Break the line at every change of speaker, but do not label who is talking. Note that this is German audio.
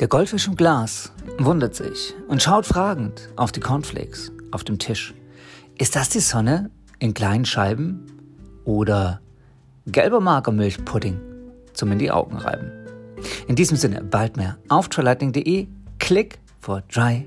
Der Goldfisch im Glas wundert sich und schaut fragend auf die Cornflakes auf dem Tisch. Ist das die Sonne in kleinen Scheiben oder gelber Magermilchpudding zum in die Augen reiben? In diesem Sinne, bald mehr auf trylightning.de. Klick for Dry